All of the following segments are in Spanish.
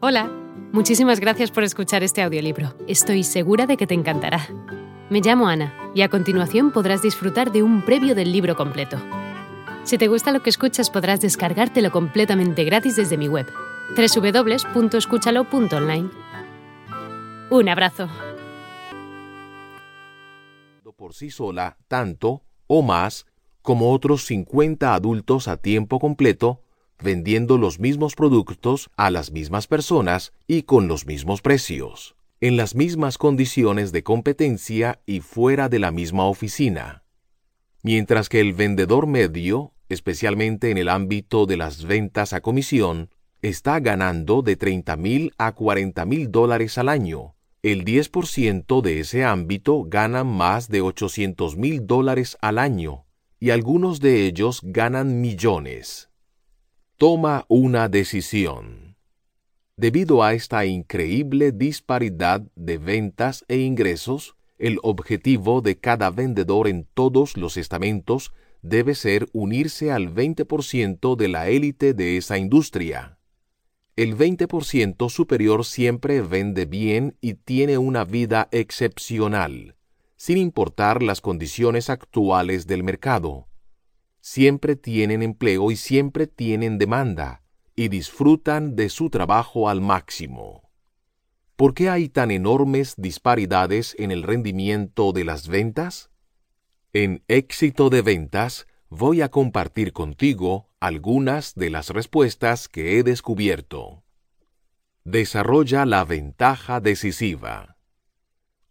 Hola, muchísimas gracias por escuchar este audiolibro. Estoy segura de que te encantará. Me llamo Ana y a continuación podrás disfrutar de un previo del libro completo. Si te gusta lo que escuchas podrás descargártelo completamente gratis desde mi web, www.escúchalo.online. Un abrazo. Por sí sola, tanto o más como otros 50 adultos a tiempo completo vendiendo los mismos productos a las mismas personas y con los mismos precios, en las mismas condiciones de competencia y fuera de la misma oficina. Mientras que el vendedor medio, especialmente en el ámbito de las ventas a comisión, está ganando de 30 mil a 40 mil dólares al año. El 10% de ese ámbito gana más de 800 mil dólares al año y algunos de ellos ganan millones toma una decisión. Debido a esta increíble disparidad de ventas e ingresos, el objetivo de cada vendedor en todos los estamentos debe ser unirse al 20% de la élite de esa industria. El 20% superior siempre vende bien y tiene una vida excepcional, sin importar las condiciones actuales del mercado siempre tienen empleo y siempre tienen demanda, y disfrutan de su trabajo al máximo. ¿Por qué hay tan enormes disparidades en el rendimiento de las ventas? En éxito de ventas voy a compartir contigo algunas de las respuestas que he descubierto. Desarrolla la ventaja decisiva.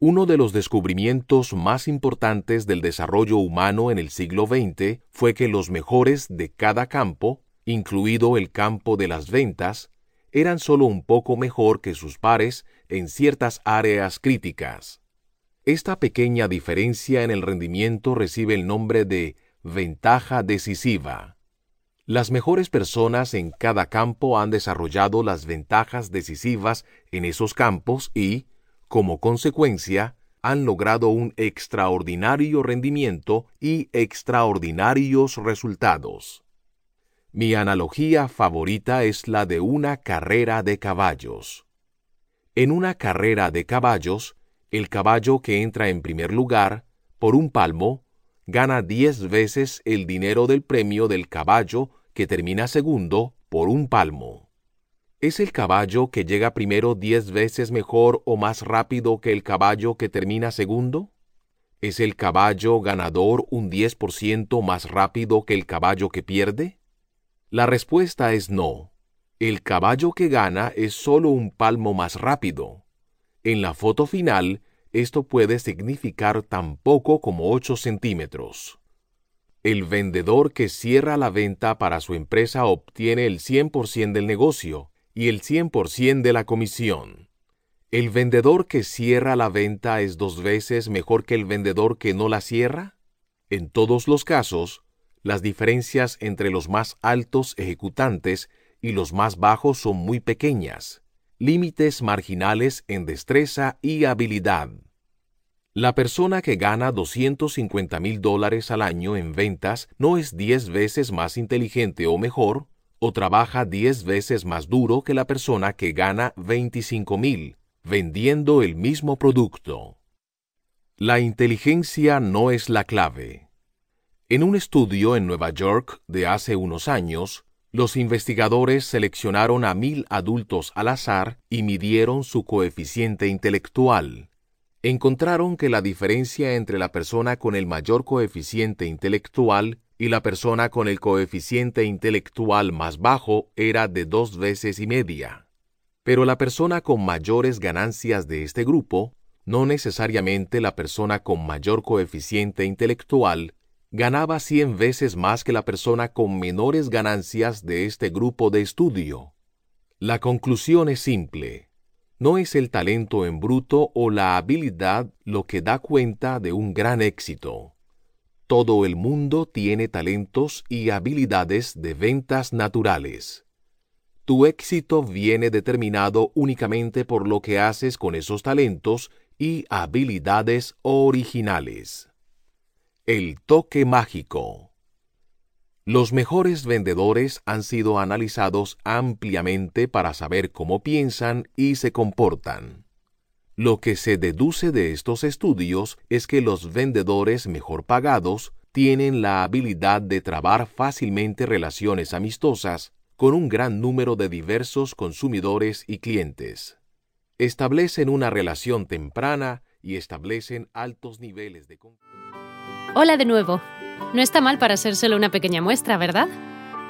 Uno de los descubrimientos más importantes del desarrollo humano en el siglo XX fue que los mejores de cada campo, incluido el campo de las ventas, eran solo un poco mejor que sus pares en ciertas áreas críticas. Esta pequeña diferencia en el rendimiento recibe el nombre de ventaja decisiva. Las mejores personas en cada campo han desarrollado las ventajas decisivas en esos campos y, como consecuencia, han logrado un extraordinario rendimiento y extraordinarios resultados. Mi analogía favorita es la de una carrera de caballos. En una carrera de caballos, el caballo que entra en primer lugar, por un palmo, gana diez veces el dinero del premio del caballo que termina segundo por un palmo. ¿Es el caballo que llega primero diez veces mejor o más rápido que el caballo que termina segundo? ¿Es el caballo ganador un 10% más rápido que el caballo que pierde? La respuesta es no. El caballo que gana es solo un palmo más rápido. En la foto final, esto puede significar tan poco como 8 centímetros. El vendedor que cierra la venta para su empresa obtiene el 100% del negocio, y el 100% de la comisión. ¿El vendedor que cierra la venta es dos veces mejor que el vendedor que no la cierra? En todos los casos, las diferencias entre los más altos ejecutantes y los más bajos son muy pequeñas, límites marginales en destreza y habilidad. La persona que gana 250 mil dólares al año en ventas no es 10 veces más inteligente o mejor o trabaja 10 veces más duro que la persona que gana 25 mil vendiendo el mismo producto. La inteligencia no es la clave. En un estudio en Nueva York de hace unos años, los investigadores seleccionaron a mil adultos al azar y midieron su coeficiente intelectual. Encontraron que la diferencia entre la persona con el mayor coeficiente intelectual y la persona con el coeficiente intelectual más bajo era de dos veces y media. Pero la persona con mayores ganancias de este grupo, no necesariamente la persona con mayor coeficiente intelectual, ganaba cien veces más que la persona con menores ganancias de este grupo de estudio. La conclusión es simple. No es el talento en bruto o la habilidad lo que da cuenta de un gran éxito todo el mundo tiene talentos y habilidades de ventas naturales. Tu éxito viene determinado únicamente por lo que haces con esos talentos y habilidades originales. El toque mágico. Los mejores vendedores han sido analizados ampliamente para saber cómo piensan y se comportan. Lo que se deduce de estos estudios es que los vendedores mejor pagados tienen la habilidad de trabar fácilmente relaciones amistosas con un gran número de diversos consumidores y clientes. Establecen una relación temprana y establecen altos niveles de... Hola de nuevo. No está mal para ser solo una pequeña muestra, ¿verdad?